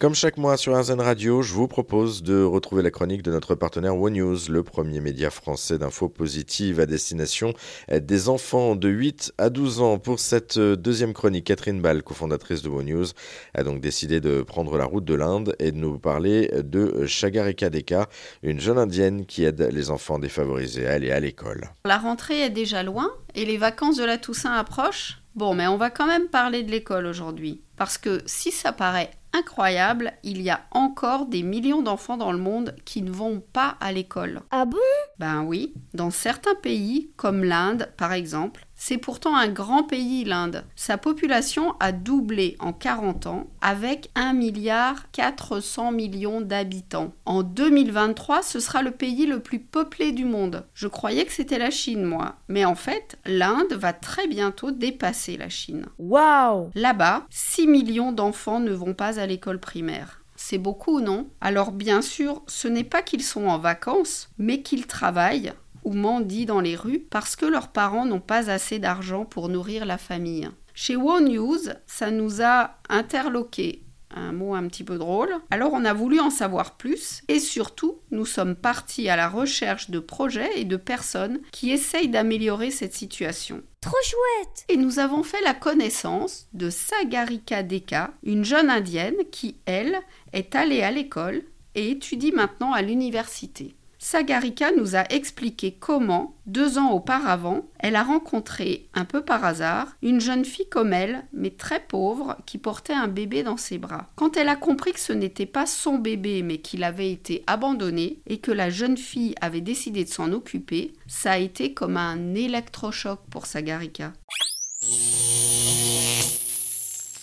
Comme chaque mois sur RZN Radio, je vous propose de retrouver la chronique de notre partenaire One News, le premier média français d'infos positives à destination des enfants de 8 à 12 ans. Pour cette deuxième chronique, Catherine Ball, cofondatrice de One News, a donc décidé de prendre la route de l'Inde et de nous parler de Shagarika Deka, une jeune indienne qui aide les enfants défavorisés à aller à l'école. La rentrée est déjà loin et les vacances de la Toussaint approchent. Bon, mais on va quand même parler de l'école aujourd'hui. Parce que si ça paraît incroyable, il y a encore des millions d'enfants dans le monde qui ne vont pas à l'école. Ah bon? Ben oui, dans certains pays, comme l'Inde par exemple, c'est pourtant un grand pays, l'Inde. Sa population a doublé en 40 ans avec 1 milliard 400 millions d'habitants. En 2023, ce sera le pays le plus peuplé du monde. Je croyais que c'était la Chine, moi. Mais en fait, l'Inde va très bientôt dépasser la Chine. Waouh Là-bas, 6 millions d'enfants ne vont pas l'école primaire. C'est beaucoup, non? Alors bien sûr, ce n'est pas qu'ils sont en vacances, mais qu'ils travaillent ou mendient dans les rues parce que leurs parents n'ont pas assez d'argent pour nourrir la famille. Chez One News, ça nous a interloqués un mot un petit peu drôle. Alors on a voulu en savoir plus et surtout nous sommes partis à la recherche de projets et de personnes qui essayent d'améliorer cette situation. Trop chouette Et nous avons fait la connaissance de Sagarika Deka, une jeune indienne qui, elle, est allée à l'école et étudie maintenant à l'université. Sagarika nous a expliqué comment, deux ans auparavant, elle a rencontré, un peu par hasard, une jeune fille comme elle, mais très pauvre, qui portait un bébé dans ses bras. Quand elle a compris que ce n'était pas son bébé, mais qu'il avait été abandonné, et que la jeune fille avait décidé de s'en occuper, ça a été comme un électrochoc pour Sagarika.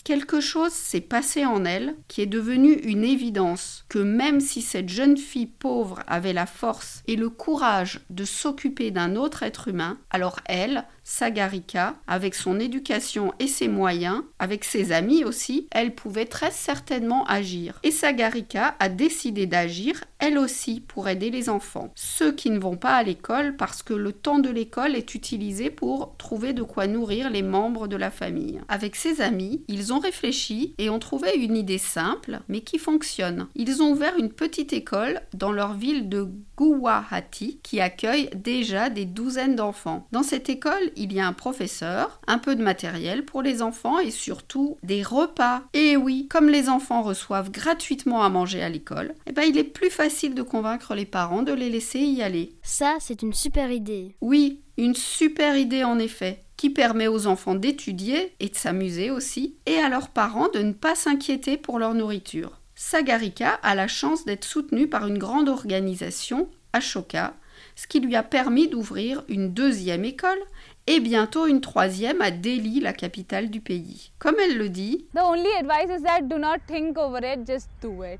Quelque chose s'est passé en elle qui est devenu une évidence que même si cette jeune fille pauvre avait la force et le courage de s'occuper d'un autre être humain, alors elle, Sagarika, avec son éducation et ses moyens, avec ses amis aussi, elle pouvait très certainement agir. Et Sagarika a décidé d'agir, elle aussi, pour aider les enfants. Ceux qui ne vont pas à l'école parce que le temps de l'école est utilisé pour trouver de quoi nourrir les membres de la famille. Avec ses amis, ils ont réfléchi et ont trouvé une idée simple, mais qui fonctionne. Ils ont ouvert une petite école dans leur ville de Guwahati qui accueille déjà des douzaines d'enfants. Dans cette école, il y a un professeur, un peu de matériel pour les enfants et surtout des repas. Et oui, comme les enfants reçoivent gratuitement à manger à l'école, eh ben il est plus facile de convaincre les parents de les laisser y aller. Ça, c'est une super idée. Oui, une super idée en effet qui permet aux enfants d'étudier et de s'amuser aussi, et à leurs parents de ne pas s'inquiéter pour leur nourriture. Sagarika a la chance d'être soutenu par une grande organisation, Ashoka, ce qui lui a permis d'ouvrir une deuxième école et bientôt une troisième à Delhi, la capitale du pays. Comme elle le dit, The only advice is that do not think over it, just do it.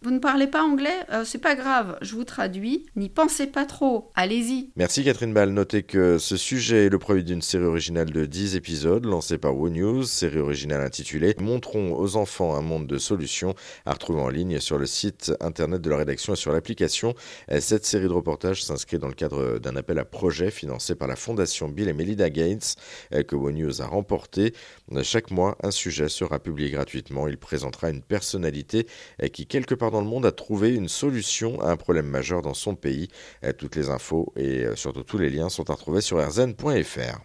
Vous ne parlez pas anglais euh, C'est pas grave, je vous traduis. N'y pensez pas trop, allez-y. Merci Catherine Ball. Notez que ce sujet est le produit d'une série originale de 10 épisodes lancée par WOW News, série originale intitulée Montrons aux enfants un monde de solutions, à retrouver en ligne sur le site internet de la rédaction et sur l'application. Cette série de reportages s'inscrit dans le cadre d'un appel à projet financé par la Fondation Bill et Melinda Gates que WOW News a remporté. Chaque mois, un sujet sera publié gratuitement. Il présentera une personnalité qui, quelque part dans le monde a trouvé une solution à un problème majeur dans son pays. Toutes les infos et surtout tous les liens sont à retrouver sur rzn.fr.